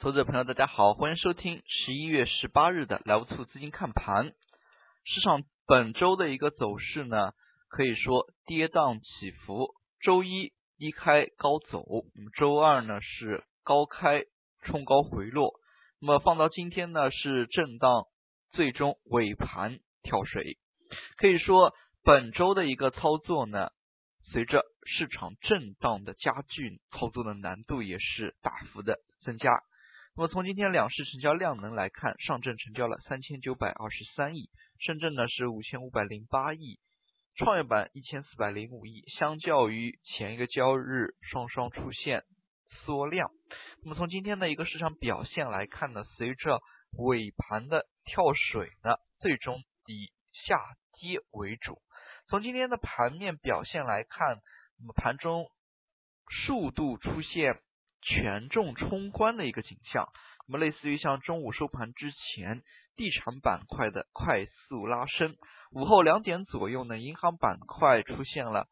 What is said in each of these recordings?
投资者朋友，大家好，欢迎收听十一月十八日的莱芜兔资金看盘。市场本周的一个走势呢，可以说跌宕起伏。周一低开高走，那么周二呢是高开冲高回落，那么放到今天呢是震荡，最终尾盘跳水。可以说本周的一个操作呢，随着市场震荡的加剧，操作的难度也是大幅的增加。那么从今天两市成交量能来看，上证成交了三千九百二十三亿，深圳呢是五千五百零八亿，创业板一千四百零五亿。相较于前一个交易日，双双出现缩量。那么从今天的一个市场表现来看呢，随着尾盘的跳水呢，最终以下跌为主。从今天的盘面表现来看，那么盘中数度出现。权重冲关的一个景象，那么类似于像中午收盘之前，地产板块的快速拉升。午后两点左右呢，银行板块出现了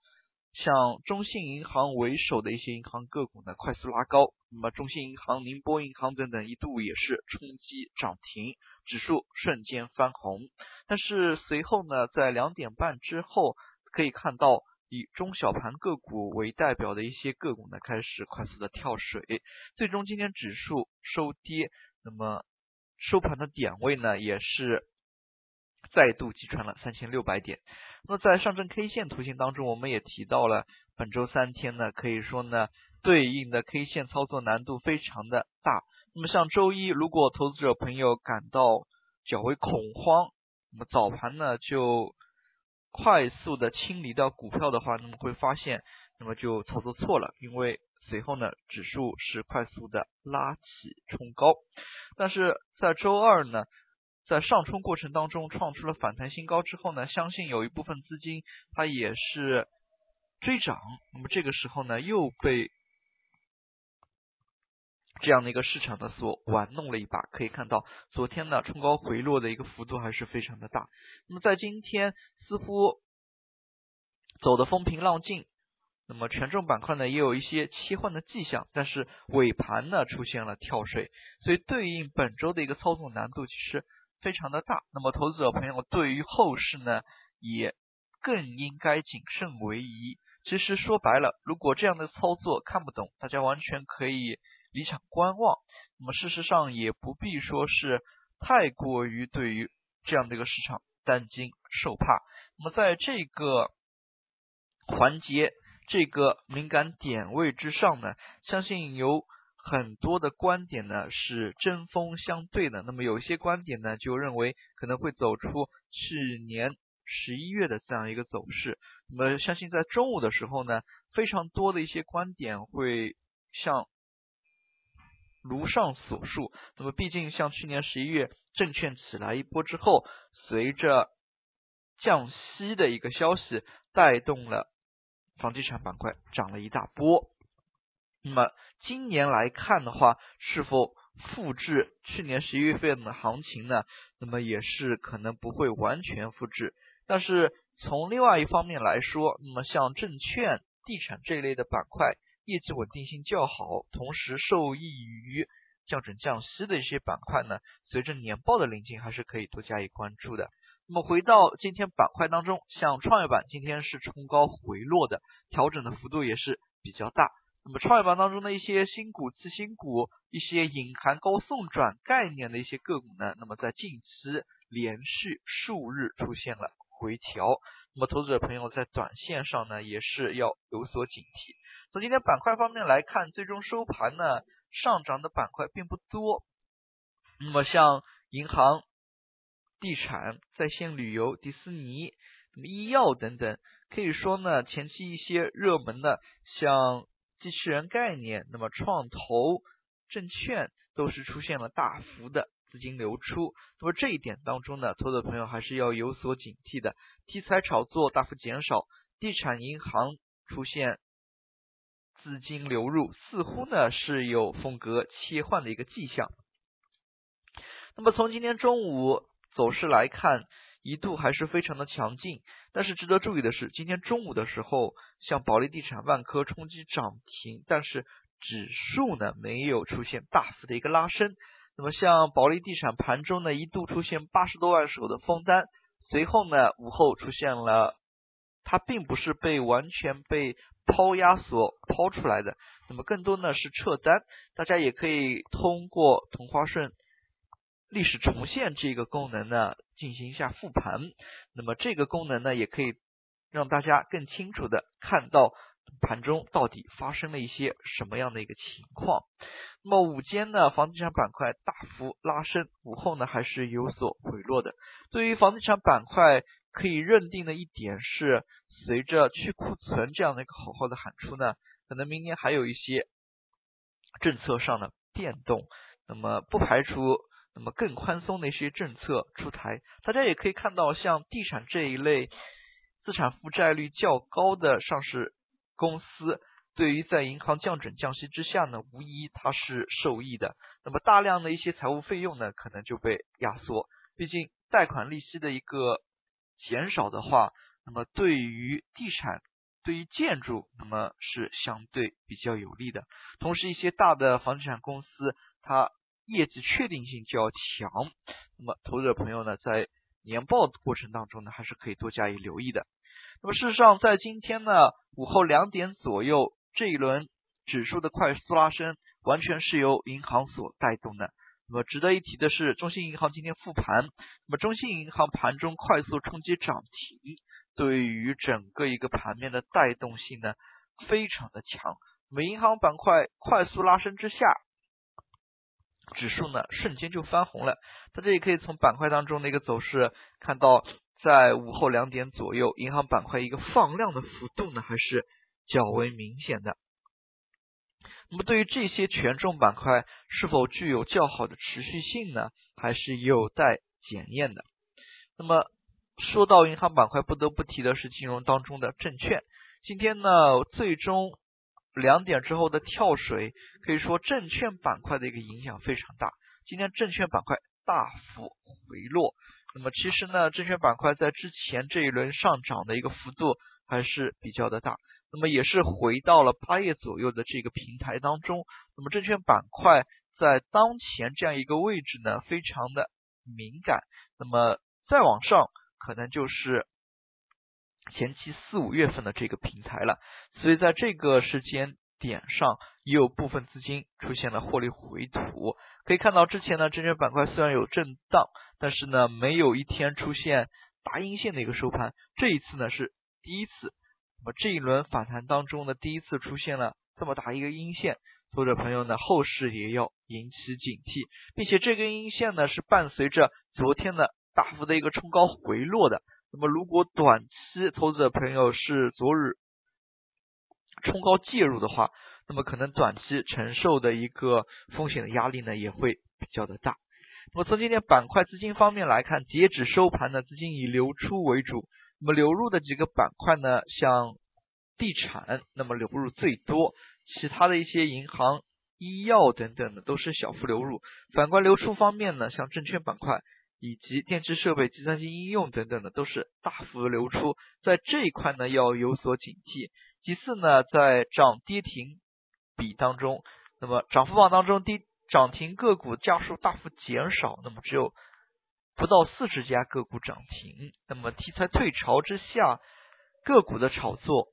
像中信银行为首的一些银行个股呢快速拉高，那么中信银行、宁波银行等等一度也是冲击涨停，指数瞬间翻红。但是随后呢，在两点半之后可以看到。以中小盘个股为代表的一些个股呢，开始快速的跳水，最终今天指数收跌，那么收盘的点位呢，也是再度击穿了三千六百点。那么在上证 K 线图形当中，我们也提到了本周三天呢，可以说呢，对应的 K 线操作难度非常的大。那么像周一，如果投资者朋友感到较为恐慌，那么早盘呢就。快速的清理掉股票的话，那么会发现，那么就操作错了，因为随后呢，指数是快速的拉起冲高，但是在周二呢，在上冲过程当中创出了反弹新高之后呢，相信有一部分资金它也是追涨，那么这个时候呢，又被。这样的一个市场呢，所玩弄了一把，可以看到昨天呢冲高回落的一个幅度还是非常的大。那么在今天似乎走的风平浪静，那么权重板块呢也有一些切换的迹象，但是尾盘呢出现了跳水，所以对应本周的一个操作难度其实非常的大。那么投资者朋友对于后市呢也更应该谨慎为宜。其实说白了，如果这样的操作看不懂，大家完全可以。离场观望，那么事实上也不必说是太过于对于这样的一个市场担惊受怕。那么在这个环节、这个敏感点位之上呢，相信有很多的观点呢是针锋相对的。那么有些观点呢就认为可能会走出去年十一月的这样一个走势。那么相信在中午的时候呢，非常多的一些观点会向。如上所述，那么毕竟像去年十一月证券起来一波之后，随着降息的一个消息，带动了房地产板块涨了一大波。那么今年来看的话，是否复制去年十一月份的行情呢？那么也是可能不会完全复制。但是从另外一方面来说，那么像证券、地产这一类的板块。业绩稳定性较好，同时受益于降准降息的一些板块呢，随着年报的临近，还是可以多加以关注的。那么回到今天板块当中，像创业板今天是冲高回落的，调整的幅度也是比较大。那么创业板当中的一些新股、次新股、一些隐含高送转概念的一些个股呢，那么在近期连续数日出现了回调。那么投资者朋友在短线上呢，也是要有所警惕。从今天板块方面来看，最终收盘呢上涨的板块并不多。那么像银行、地产、在线旅游、迪士尼、那么医药等等，可以说呢前期一些热门的像机器人概念，那么创投、证券都是出现了大幅的资金流出。那么这一点当中呢，投资朋友还是要有所警惕的。题材炒作大幅减少，地产、银行出现。资金流入似乎呢是有风格切换的一个迹象。那么从今天中午走势来看，一度还是非常的强劲。但是值得注意的是，今天中午的时候，像保利地产、万科冲击涨停，但是指数呢没有出现大幅的一个拉升。那么像保利地产盘中呢一度出现八十多万手的封单，随后呢午后出现了，它并不是被完全被抛压所抛出来的，那么更多呢是撤单。大家也可以通过同花顺历史重现这个功能呢进行一下复盘。那么这个功能呢也可以让大家更清楚的看到盘中到底发生了一些什么样的一个情况。那么午间呢，房地产板块大幅拉升，午后呢还是有所回落的。对于房地产板块，可以认定的一点是，随着去库存这样的一个口号的喊出呢，可能明年还有一些政策上的变动。那么不排除那么更宽松的一些政策出台。大家也可以看到，像地产这一类资产负债率较高的上市公司。对于在银行降准降息之下呢，无疑它是受益的。那么大量的一些财务费用呢，可能就被压缩。毕竟贷款利息的一个减少的话，那么对于地产、对于建筑，那么是相对比较有利的。同时，一些大的房地产公司，它业绩确定性较强。那么，投资者朋友呢，在年报的过程当中呢，还是可以多加以留意的。那么，事实上，在今天呢午后两点左右。这一轮指数的快速拉升，完全是由银行所带动的。那么值得一提的是，中信银行今天复盘，那么中信银行盘中快速冲击涨停，对于整个一个盘面的带动性呢，非常的强。那么银行板块快速拉升之下，指数呢瞬间就翻红了。大家也可以从板块当中的一个走势看到，在午后两点左右，银行板块一个放量的幅度呢，还是。较为明显的。那么，对于这些权重板块是否具有较好的持续性呢？还是有待检验的。那么，说到银行板块，不得不提的是金融当中的证券。今天呢，最终两点之后的跳水，可以说证券板块的一个影响非常大。今天证券板块大幅回落。那么，其实呢，证券板块在之前这一轮上涨的一个幅度还是比较的大。那么也是回到了八月左右的这个平台当中。那么证券板块在当前这样一个位置呢，非常的敏感。那么再往上，可能就是前期四五月份的这个平台了。所以在这个时间点上，也有部分资金出现了获利回吐。可以看到，之前呢，证券板块虽然有震荡，但是呢，没有一天出现大阴线的一个收盘。这一次呢，是第一次。那么这一轮反弹当中呢，第一次出现了这么大一个阴线，投资者朋友呢，后市也要引起警惕，并且这根阴线呢是伴随着昨天的大幅的一个冲高回落的。那么如果短期投资者朋友是昨日冲高介入的话，那么可能短期承受的一个风险的压力呢也会比较的大。那么从今天板块资金方面来看，截止收盘的资金以流出为主。那么流入的几个板块呢，像地产，那么流入最多，其他的一些银行、医药等等的都是小幅流入。反观流出方面呢，像证券板块以及电池设备、计算机应用等等的都是大幅流出，在这一块呢要有所警惕。其次呢，在涨跌停比当中，那么涨幅榜当中，低涨停个股家数大幅减少，那么只有。不到四十家个股涨停，那么题材退潮之下，个股的炒作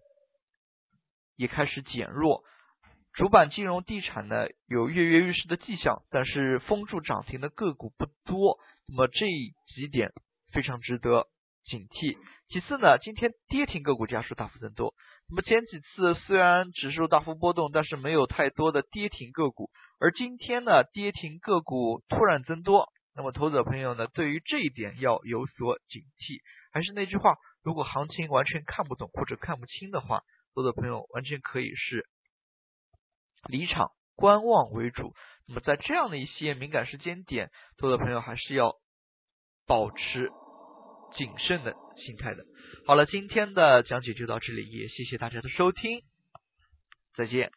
也开始减弱。主板金融地产呢有跃跃欲试的迹象，但是封住涨停的个股不多。那么这几点非常值得警惕。其次呢，今天跌停个股家数大幅增多。那么前几次虽然指数大幅波动，但是没有太多的跌停个股，而今天呢，跌停个股突然增多。那么，投资者朋友呢，对于这一点要有所警惕。还是那句话，如果行情完全看不懂或者看不清的话，投资者朋友完全可以是离场观望为主。那么，在这样的一些敏感时间点，投资者朋友还是要保持谨慎的心态的。好了，今天的讲解就到这里，也谢谢大家的收听，再见。